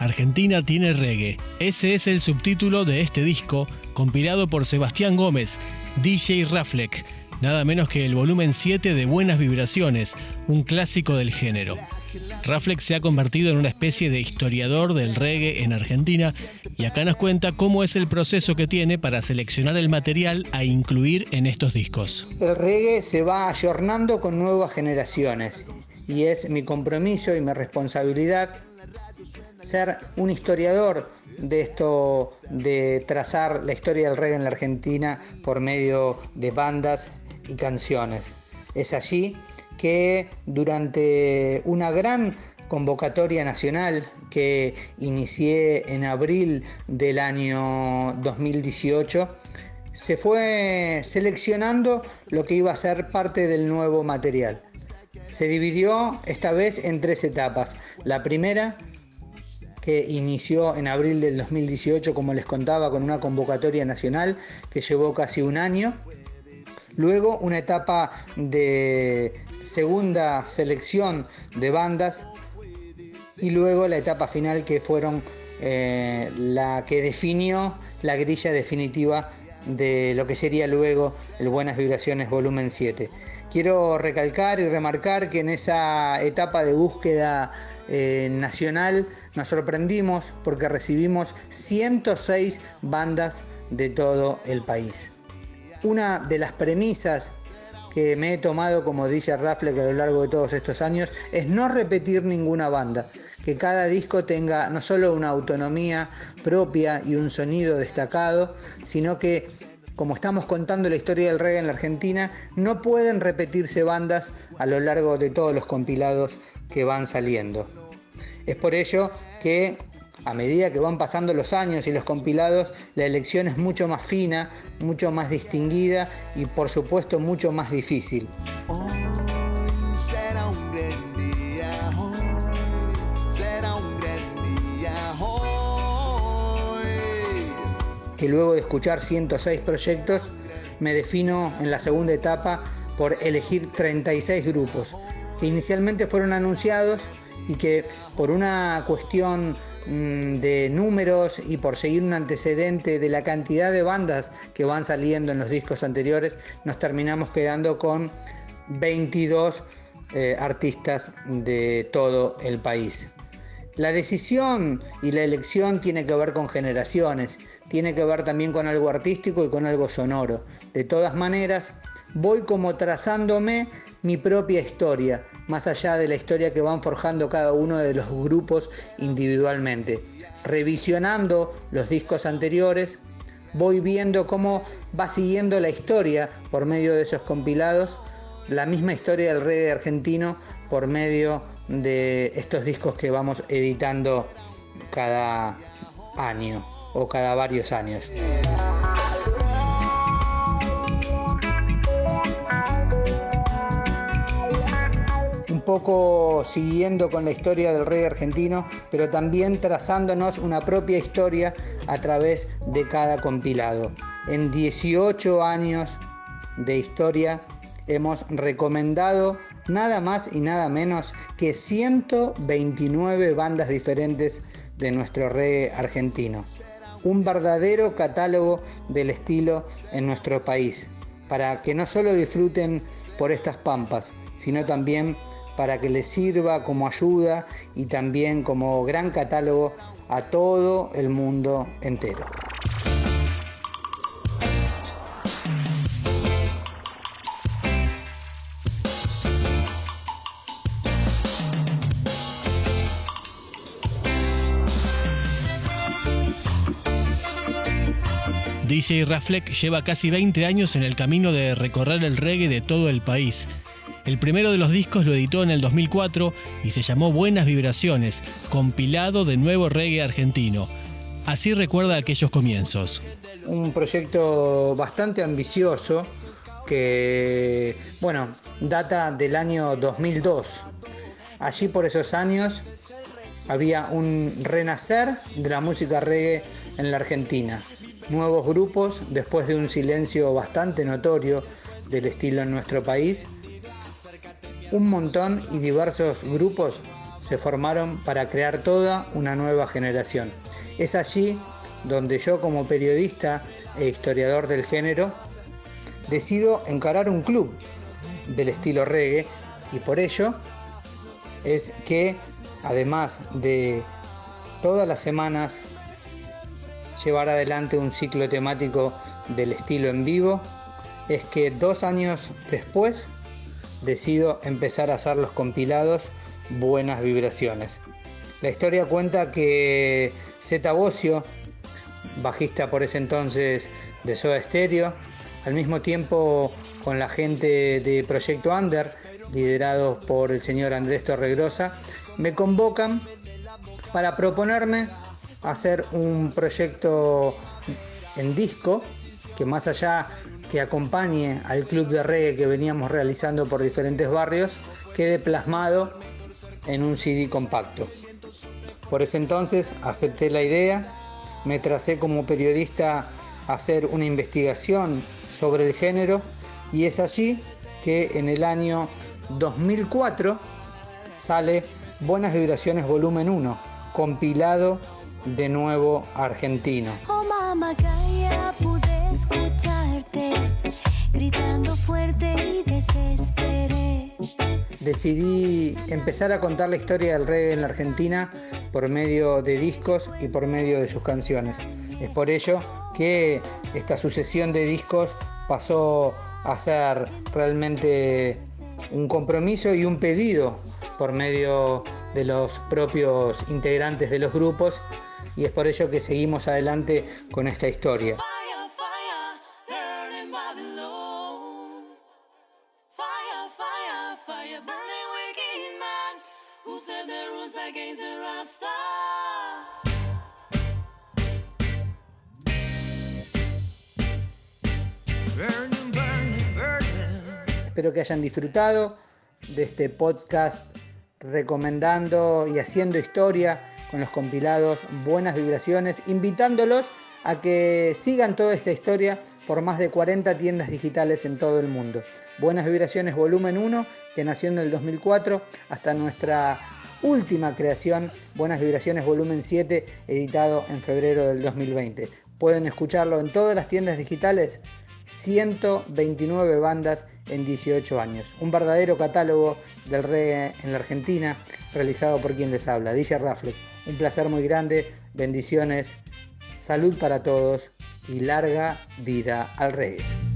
Argentina tiene reggae. Ese es el subtítulo de este disco, compilado por Sebastián Gómez, DJ Raflek, nada menos que el volumen 7 de Buenas Vibraciones, un clásico del género. Raflex se ha convertido en una especie de historiador del reggae en Argentina y acá nos cuenta cómo es el proceso que tiene para seleccionar el material a incluir en estos discos. El reggae se va ayornando con nuevas generaciones y es mi compromiso y mi responsabilidad ser un historiador de esto de trazar la historia del reggae en la Argentina por medio de bandas y canciones. Es allí que durante una gran convocatoria nacional que inicié en abril del año 2018, se fue seleccionando lo que iba a ser parte del nuevo material. Se dividió esta vez en tres etapas. La primera, que inició en abril del 2018, como les contaba, con una convocatoria nacional que llevó casi un año. Luego una etapa de segunda selección de bandas y luego la etapa final que fueron eh, la que definió la grilla definitiva de lo que sería luego el Buenas Vibraciones volumen 7. Quiero recalcar y remarcar que en esa etapa de búsqueda eh, nacional nos sorprendimos porque recibimos 106 bandas de todo el país. Una de las premisas que me he tomado como dice Rafle a lo largo de todos estos años es no repetir ninguna banda, que cada disco tenga no solo una autonomía propia y un sonido destacado, sino que como estamos contando la historia del reggae en la Argentina, no pueden repetirse bandas a lo largo de todos los compilados que van saliendo. Es por ello que a medida que van pasando los años y los compilados, la elección es mucho más fina, mucho más distinguida y por supuesto mucho más difícil. Que luego de escuchar 106 proyectos, me defino en la segunda etapa por elegir 36 grupos, que inicialmente fueron anunciados y que por una cuestión Mm, de números y por seguir un antecedente de la cantidad de bandas que van saliendo en los discos anteriores, nos terminamos quedando con 22 eh, artistas de todo el país. La decisión y la elección tiene que ver con generaciones, tiene que ver también con algo artístico y con algo sonoro. De todas maneras, voy como trazándome mi propia historia, más allá de la historia que van forjando cada uno de los grupos individualmente. Revisionando los discos anteriores, voy viendo cómo va siguiendo la historia por medio de esos compilados, la misma historia del reggae argentino por medio de estos discos que vamos editando cada año o cada varios años. poco siguiendo con la historia del rey argentino, pero también trazándonos una propia historia a través de cada compilado. En 18 años de historia hemos recomendado nada más y nada menos que 129 bandas diferentes de nuestro reggae argentino. Un verdadero catálogo del estilo en nuestro país, para que no solo disfruten por estas pampas, sino también para que les sirva como ayuda y también como gran catálogo a todo el mundo entero. DJ Raflek lleva casi 20 años en el camino de recorrer el reggae de todo el país el primero de los discos lo editó en el 2004 y se llamó Buenas Vibraciones, compilado de nuevo reggae argentino. Así recuerda aquellos comienzos. Un proyecto bastante ambicioso que, bueno, data del año 2002. Allí por esos años había un renacer de la música reggae en la Argentina. Nuevos grupos, después de un silencio bastante notorio del estilo en nuestro país, un montón y diversos grupos se formaron para crear toda una nueva generación. Es allí donde yo como periodista e historiador del género decido encarar un club del estilo reggae y por ello es que además de todas las semanas llevar adelante un ciclo temático del estilo en vivo, es que dos años después decido empezar a hacer los compilados Buenas Vibraciones. La historia cuenta que Zeta Bocio, bajista por ese entonces de Soda Stereo, al mismo tiempo con la gente de Proyecto Under, liderados por el señor Andrés Torregrosa, me convocan para proponerme hacer un proyecto en disco que más allá que acompañe al club de reggae que veníamos realizando por diferentes barrios, quede plasmado en un CD compacto. Por ese entonces acepté la idea, me tracé como periodista a hacer una investigación sobre el género y es allí que en el año 2004 sale Buenas Vibraciones Volumen 1, compilado de nuevo argentino. Oh, pude escucharte gritando fuerte y desesperé. Decidí empezar a contar la historia del reggae en la Argentina por medio de discos y por medio de sus canciones. Es por ello que esta sucesión de discos pasó a ser realmente un compromiso y un pedido por medio de los propios integrantes de los grupos y es por ello que seguimos adelante con esta historia. Espero que hayan disfrutado de este podcast recomendando y haciendo historia con los compilados Buenas Vibraciones, invitándolos a que sigan toda esta historia por más de 40 tiendas digitales en todo el mundo. Buenas Vibraciones Volumen 1, que nació en el 2004, hasta nuestra última creación, Buenas Vibraciones Volumen 7, editado en febrero del 2020. Pueden escucharlo en todas las tiendas digitales 129 bandas en 18 años. Un verdadero catálogo del reggae en la Argentina, realizado por quien les habla, DJ Raflet. Un placer muy grande, bendiciones, salud para todos y larga vida al reggae.